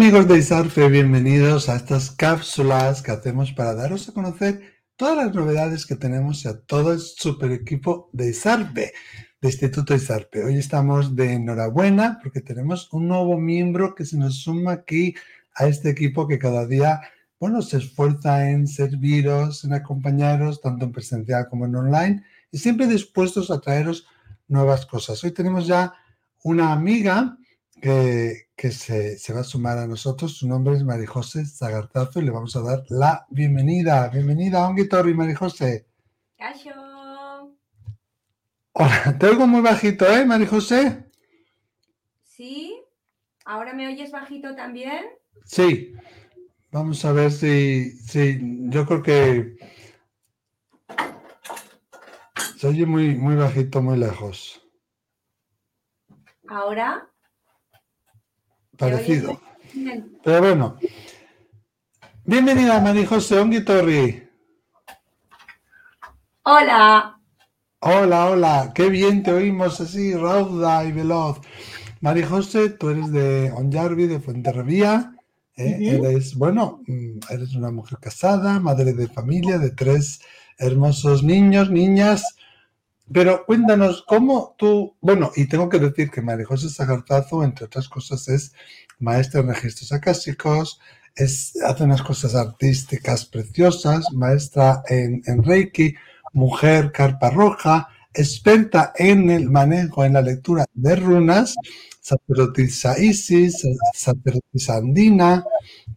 amigos de Isarfe, bienvenidos a estas cápsulas que hacemos para daros a conocer todas las novedades que tenemos y a todo el super equipo de Isarfe, de Instituto Isarfe. Hoy estamos de enhorabuena porque tenemos un nuevo miembro que se nos suma aquí a este equipo que cada día, bueno, se esfuerza en serviros, en acompañaros, tanto en presencial como en online, y siempre dispuestos a traeros nuevas cosas. Hoy tenemos ya una amiga que, que se, se, va a sumar a nosotros. Su nombre es Marijose Zagartazo y le vamos a dar la bienvenida. Bienvenida, Onguitorri, Marijose. Cacho. Hola, te oigo muy bajito, ¿eh, Marijose? Sí. ¿Ahora me oyes bajito también? Sí. Vamos a ver si, si yo creo que se oye muy, muy bajito, muy lejos. ¿Ahora? Parecido. Pero bueno. Bienvenida, María José Onguitorri. Hola. Hola, hola. Qué bien te oímos así, rauda y veloz. María José, tú eres de Onjarvi, de Fuenterrabía. ¿eh? Uh -huh. Eres, bueno, mm, eres una mujer casada, madre de familia, de tres hermosos niños, niñas. Pero cuéntanos, ¿cómo tú...? Bueno, y tengo que decir que María José Sagartazo, entre otras cosas, es maestra en registros acásicos, es, hace unas cosas artísticas preciosas, maestra en, en Reiki, mujer carpa roja, experta en el manejo, en la lectura de runas, sacerdotisa Isis, sacerdotisa andina.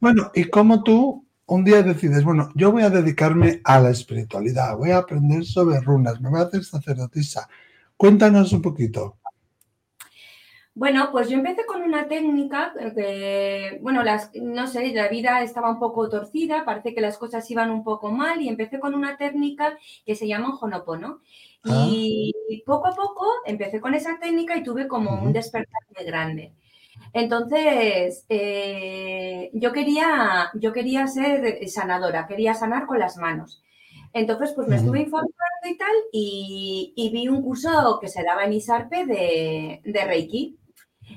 Bueno, y cómo tú un día decides, bueno, yo voy a dedicarme a la espiritualidad, voy a aprender sobre runas, me voy a hacer sacerdotisa. Cuéntanos un poquito. Bueno, pues yo empecé con una técnica que, bueno, las, no sé, la vida estaba un poco torcida, parece que las cosas iban un poco mal y empecé con una técnica que se llama Honopono. Ah. Y poco a poco empecé con esa técnica y tuve como uh -huh. un despertar muy grande. Entonces, eh, yo, quería, yo quería ser sanadora, quería sanar con las manos. Entonces, pues me estuve informando y tal, y, y, vi un curso que se daba en Isarpe de, de Reiki.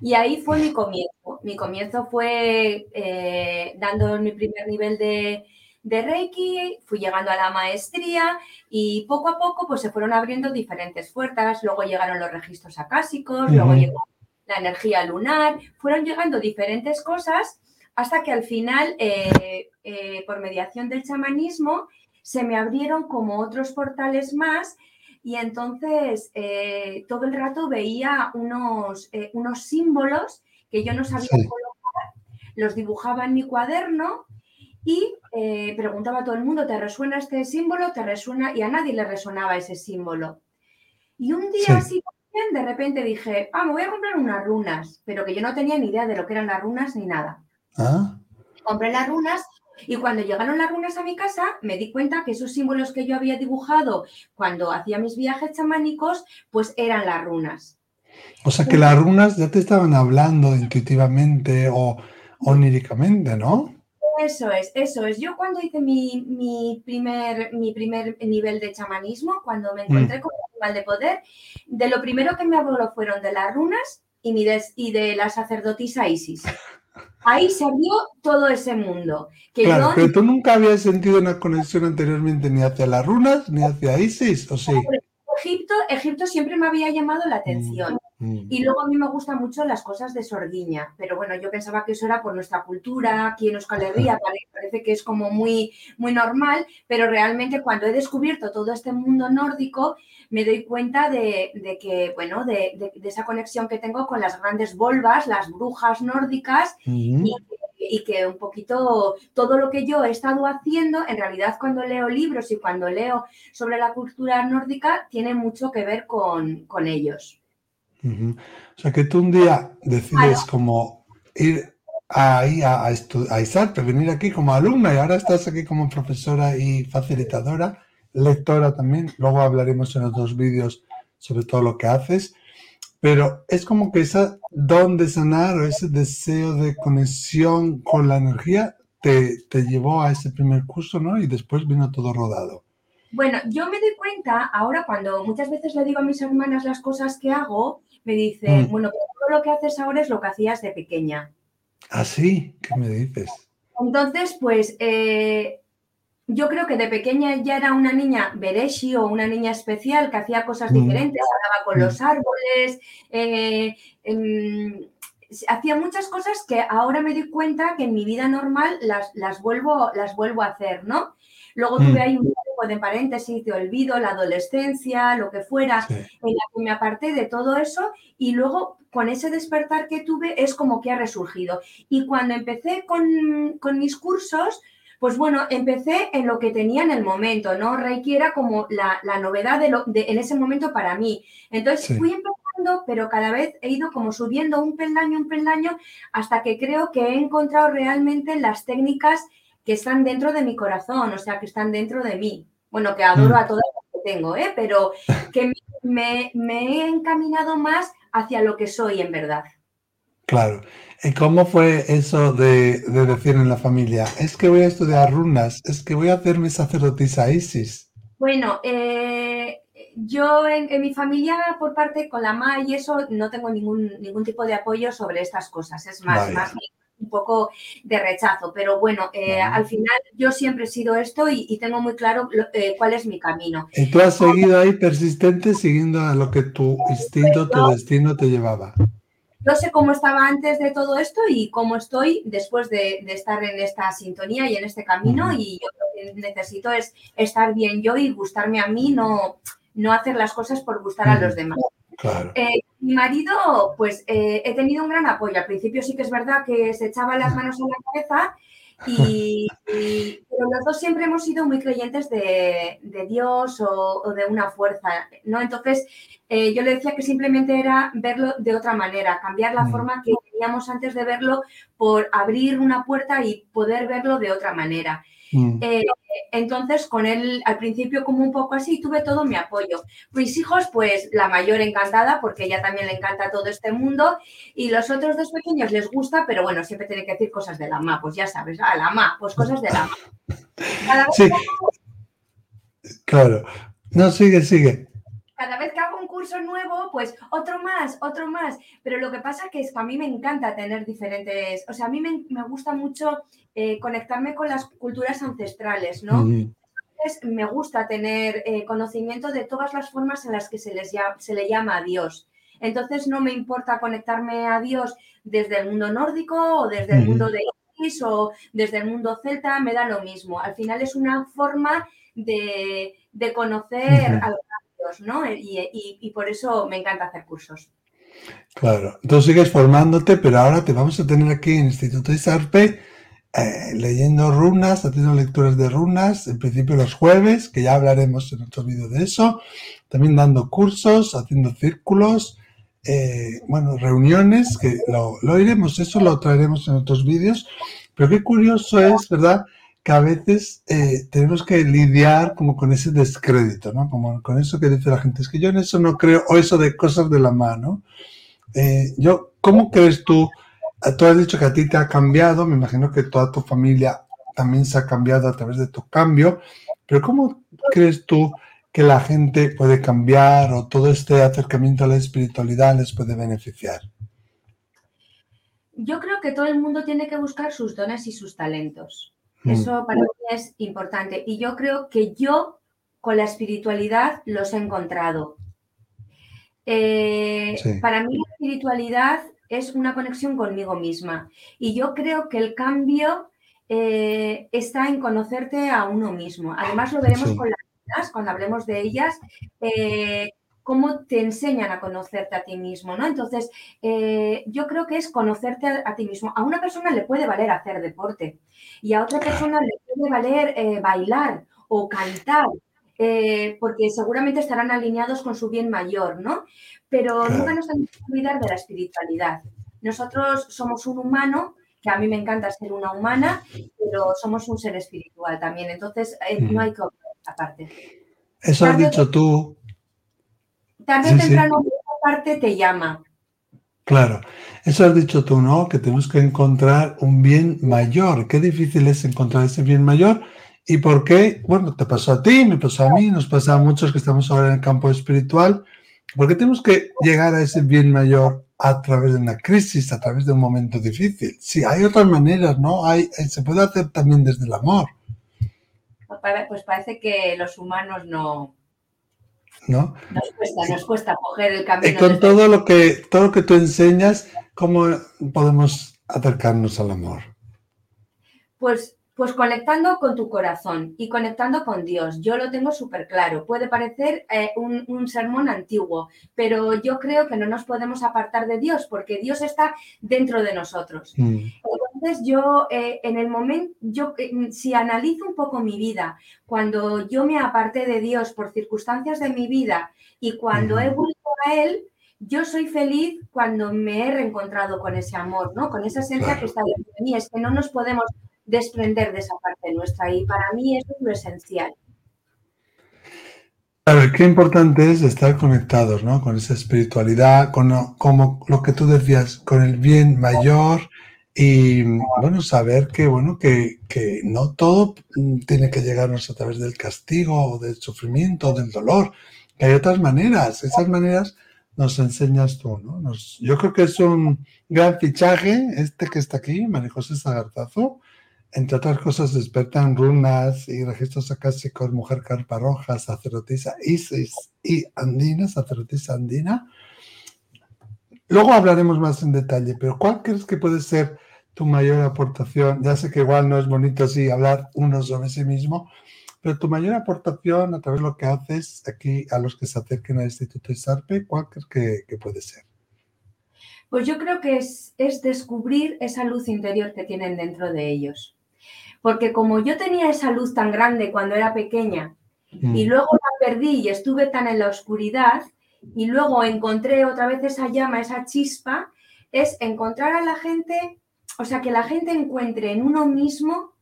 Y ahí fue mi comienzo. Mi comienzo fue eh, dando mi primer nivel de, de Reiki, fui llegando a la maestría y poco a poco pues se fueron abriendo diferentes puertas. Luego llegaron los registros acásicos, uh -huh. luego llegó la energía lunar, fueron llegando diferentes cosas hasta que al final, eh, eh, por mediación del chamanismo, se me abrieron como otros portales más y entonces eh, todo el rato veía unos, unos símbolos que yo no sabía sí. colocar, los dibujaba en mi cuaderno y eh, preguntaba a todo el mundo, ¿te resuena este símbolo? ¿Te resuena? Y a nadie le resonaba ese símbolo. Y un día sí. así de repente dije, ah, me voy a comprar unas runas, pero que yo no tenía ni idea de lo que eran las runas ni nada. ¿Ah? Compré las runas y cuando llegaron las runas a mi casa, me di cuenta que esos símbolos que yo había dibujado cuando hacía mis viajes chamánicos, pues eran las runas. O sea que las runas ya te estaban hablando intuitivamente o oníricamente, ¿no? Eso es, eso es. Yo cuando hice mi, mi, primer, mi primer nivel de chamanismo, cuando me encontré mm. con el animal de poder, de lo primero que me habló fueron de las runas y, mi des, y de la sacerdotisa Isis. Ahí se abrió todo ese mundo. Que claro, yo... pero tú nunca habías sentido una conexión anteriormente ni hacia las runas ni hacia Isis, ¿o sí? Egipto, Egipto siempre me había llamado la atención. Mm, mm. Y luego a mí me gustan mucho las cosas de Sordiña, pero bueno, yo pensaba que eso era por nuestra cultura, aquí en Euskal Herria, parece que es como muy, muy normal, pero realmente cuando he descubierto todo este mundo nórdico, me doy cuenta de, de que, bueno, de, de, de, esa conexión que tengo con las grandes volvas, las brujas nórdicas, mm. y, y, que un poquito todo lo que yo he estado haciendo, en realidad cuando leo libros y cuando leo sobre la cultura nórdica, tiene mucho que ver con, con ellos. Uh -huh. O sea, que tú un día decides claro. como ir ahí a, a, a venir aquí como alumna y ahora estás aquí como profesora y facilitadora, lectora también, luego hablaremos en otros vídeos sobre todo lo que haces, pero es como que ese don de sanar o ese deseo de conexión con la energía te, te llevó a ese primer curso, ¿no? Y después vino todo rodado. Bueno, yo me doy cuenta ahora cuando muchas veces le digo a mis hermanas las cosas que hago, me dicen, mm. bueno, pero todo lo que haces ahora es lo que hacías de pequeña. ¿Ah, sí? ¿Qué me dices? Entonces, pues eh, yo creo que de pequeña ya era una niña Bereshi o una niña especial que hacía cosas mm. diferentes, hablaba con mm. los árboles, eh, em, hacía muchas cosas que ahora me doy cuenta que en mi vida normal las, las, vuelvo, las vuelvo a hacer, ¿no? Luego tuve mm. ahí un poco de paréntesis de olvido, la adolescencia, lo que fuera, en la que me aparté de todo eso y luego con ese despertar que tuve es como que ha resurgido. Y cuando empecé con, con mis cursos, pues bueno, empecé en lo que tenía en el momento, ¿no? Reiki era como la, novedad de, lo, de, en ese momento para mí. Entonces fui empezando, pero cada vez he ido como subiendo un peldaño, un peldaño, hasta que creo que he encontrado realmente las técnicas que están dentro de mi corazón, o sea, que están dentro de mí. Bueno, que adoro mm. a todas las que tengo, ¿eh? Pero que me, me he encaminado más hacia lo que soy en verdad. Claro. ¿Y cómo fue eso de, decir en la familia? Es que voy a estudiar runas, es que voy a hacerme sacerdotisa Isis. Bueno, eh, yo en, mi familia, por parte con la MA y eso, no tengo ningún, ningún tipo de apoyo sobre estas cosas. Es más, más un poco de rechazo. Pero bueno, eh, al final yo siempre he sido esto y, tengo muy claro eh, cuál es mi camino. Y tú has seguido ahí persistente siguiendo a lo que tu instinto, tu destino te llevaba yo sé cómo estaba antes de todo esto y cómo estoy después de, estar en esta sintonía y en este camino y yo lo que necesito es estar bien yo y gustarme a mí, no, no hacer las cosas por gustar a los demás. Eh, mi marido, pues eh, he tenido un gran apoyo. Al principio sí que es verdad que se echaba las manos en la cabeza y, pero los dos siempre hemos sido muy creyentes de, Dios o, de una fuerza, ¿no? Entonces, eh, yo le decía que simplemente era verlo de otra manera, cambiar la mm. forma que teníamos antes de verlo por abrir una puerta y poder verlo de otra manera. Mm. Eh, entonces, con él al principio como un poco así, tuve todo mi apoyo. Mis hijos, pues la mayor encantada, porque ella también le encanta todo este mundo, y los otros dos pequeños les gusta, pero bueno, siempre tiene que decir cosas de la ma, pues ya sabes, a la ma, pues cosas de la ma. sí. Claro. No, sigue, sigue cada vez que hago curso nuevo, pues otro más, otro más. Pero lo que pasa que es que a mí me encanta tener diferentes, o sea, a mí me, gusta mucho eh, conectarme con las culturas ancestrales, ¿no? Entonces, me gusta tener eh, conocimiento de todas las formas en las que se, les se le llama a Dios. Entonces, no me importa conectarme a Dios desde el mundo nórdico o desde el mundo de Isis o desde el mundo celta, me da lo mismo. Al final es una forma de, conocer Y, por eso me encanta hacer cursos. Claro, entonces sigues formándote, pero ahora te vamos a tener aquí en el Instituto Isarpe eh, leyendo runas, haciendo lecturas de runas, en principio los jueves, que ya hablaremos en otro vídeo de eso, también dando cursos, haciendo círculos, eh, bueno, reuniones, que lo, lo iremos, eso lo traeremos en otros vídeos, pero qué curioso es, ¿verdad? Que a veces eh, tenemos que lidiar como con ese descrédito, ¿no? Como con eso que dice la gente, es que yo en eso no creo, o eso de cosas de la mano. Eh, yo, ¿cómo crees tú? Ah, tú has dicho que a ti te ha cambiado, me imagino que toda tu familia también se ha cambiado a través de tu cambio, pero ¿cómo crees tú que la gente puede cambiar o todo este acercamiento a la espiritualidad les puede beneficiar? Yo creo que todo el mundo tiene que buscar sus dones y sus talentos. Mm. Eso para mí es importante. Y yo creo que yo con la espiritualidad los he encontrado. Eh, para mí la espiritualidad es una conexión conmigo misma. Y yo creo que el cambio eh, está en conocerte a uno mismo. Además lo veremos con las cuando hablemos de ellas. Eh, cómo te enseñan a conocerte a ti mismo, ¿no? Entonces, eh, yo creo que es conocerte a, ti mismo. A una persona le puede valer hacer deporte y a otra persona le puede valer eh, bailar o cantar, eh, porque seguramente estarán alineados con su bien mayor, ¿no? Pero nunca nos tenemos que olvidar de la espiritualidad. Nosotros somos un humano, que a mí me encanta ser una humana, pero somos un ser espiritual también, entonces no hay que aparte. Eso has dicho tú, tarde o temprano parte te llama. Claro, eso has dicho tú, ¿no? Que tenemos que encontrar un bien mayor. Qué difícil es encontrar ese bien mayor. ¿Y por qué? Bueno, te pasó a ti, me pasó a mí, nos pasa a muchos que estamos ahora en el campo espiritual, Porque tenemos que llegar a ese bien mayor a través de una crisis, a través de un momento difícil. Sí, hay otras maneras, ¿no? Hay, eh, se puede hacer también desde el amor. Pues parece que los humanos no, ¿no? Nos cuesta, nos cuesta coger el camino. Y con todo lo que todo lo que tú enseñas, ¿cómo podemos acercarnos al amor? Pues pues conectando con tu corazón y conectando con Dios. Yo lo tengo súper claro. Puede parecer eh, un, sermón antiguo, pero yo creo que no nos podemos apartar de Dios porque Dios está dentro de nosotros. Mm. Entonces yo, eh, en el momento, yo eh, si analizo un poco mi vida, cuando yo me aparté de Dios por circunstancias de mi vida y cuando he vuelto a Él, yo soy feliz cuando me he reencontrado con ese amor, ¿no? Con esa esencia que está dentro de mí. Es que no nos podemos desprender de esa parte nuestra y para mí eso es lo esencial. Claro, qué importante es estar conectados, ¿no? Con esa espiritualidad, con lo, como lo que tú decías, con el bien mayor y, bueno, saber que, bueno, que, que no todo tiene que llegarnos a través del castigo o del sufrimiento del dolor, hay otras maneras. Esas maneras nos enseñas tú, ¿no? yo creo que es un gran fichaje este que está aquí, María José Zagartazo, entre otras cosas, despertan runas y registros acásicos, mujer carpa roja, sacerdotisa Isis y andina, sacerdotisa andina. Luego hablaremos más en detalle, pero ¿cuál crees que puede ser tu mayor aportación? Ya sé que igual no es bonito así hablar uno sobre sí mismo, pero tu mayor aportación a través de lo que haces aquí a los que se acerquen al Instituto ISARPE, ¿cuál crees que, que puede ser? Pues yo creo que es, es descubrir esa luz interior que tienen dentro de ellos. Porque como yo tenía esa luz tan grande cuando era pequeña mm. y luego la perdí y estuve tan en la oscuridad y luego encontré otra vez esa llama, esa chispa, es encontrar a la gente, o sea, que la gente encuentre en uno mismo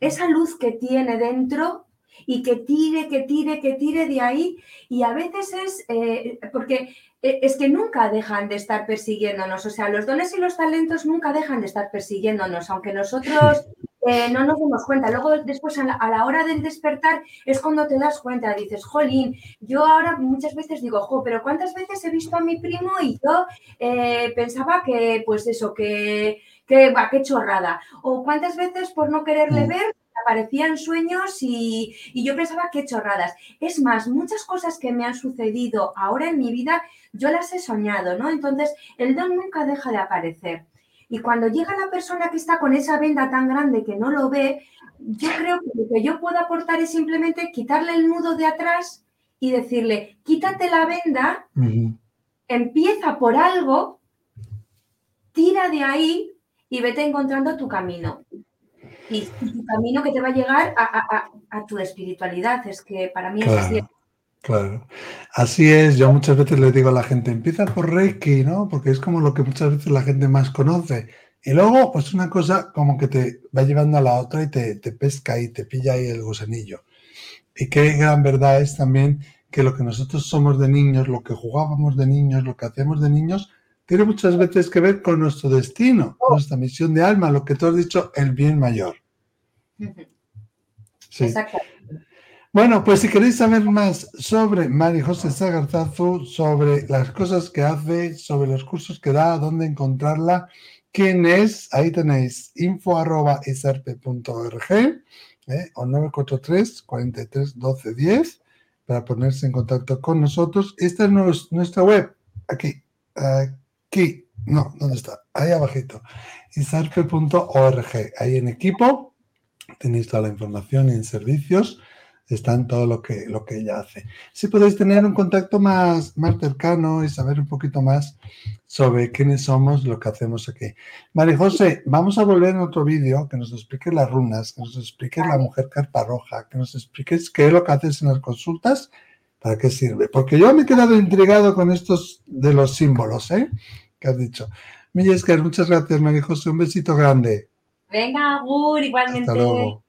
esa luz que tiene dentro y que tire, que tire, que tire de ahí. Y a veces es, eh, porque eh, es que nunca dejan de estar persiguiéndonos, o sea, los dones y los talentos nunca dejan de estar persiguiéndonos, aunque nosotros eh, no nos damos cuenta. Luego, después, a la, hora del despertar, es cuando te das cuenta, dices, jolín, yo ahora muchas veces digo, jo, pero ¿cuántas veces he visto a mi primo y yo eh, pensaba que, pues eso, que, que, va, qué chorrada? O cuántas veces por no quererle mm. ver aparecían sueños y, y, yo pensaba qué chorradas. Es más, muchas cosas que me han sucedido ahora en mi vida, yo las he soñado, ¿no? Entonces, el don nunca deja de aparecer. Y cuando llega la persona que está con esa venda tan grande que no lo ve, yo creo que lo que yo puedo aportar es simplemente quitarle el nudo de atrás y decirle, quítate la venda, empieza por algo, tira de ahí y vete encontrando tu camino. Y tu camino que te va a llegar a, tu espiritualidad. Es que para mí es así. Claro, así es. Yo muchas veces le digo a la gente, empieza por Reiki, ¿no? Porque es como lo que muchas veces la gente más conoce. Y luego, pues una cosa como que te va llevando a la otra y te, pesca y te pilla ahí el gusanillo. Y qué gran verdad es también que lo que nosotros somos de niños, lo que jugábamos de niños, lo que hacemos de niños, tiene muchas veces que ver con nuestro destino, nuestra misión de alma, lo que tú has dicho, el bien mayor. Sí. Exacto. Bueno, pues si queréis saber más sobre María José Sagarzazu, sobre las cosas que hace, sobre los cursos que da, dónde encontrarla, quién es, ahí tenéis info arroba ¿eh? o 943 43 12 10 para ponerse en contacto con nosotros. Esta es nuestra web, aquí, aquí, no, ¿dónde está? Ahí abajito, isarpe.org, ahí en equipo tenéis toda la información y en servicios está en todo lo que, lo que ella hace. Si podéis tener un contacto más, más cercano y saber un poquito más sobre quiénes somos, lo que hacemos aquí. María José, vamos a volver en otro vídeo que nos expliques las runas, que nos expliques la mujer carpa roja, que nos expliques qué es lo que haces en las consultas, para qué sirve. Porque yo me he quedado intrigado con estos de los símbolos, ¿eh? Que has dicho. Millesker, muchas gracias, María José. Un besito grande. Venga, Agur, igualmente. Hasta luego.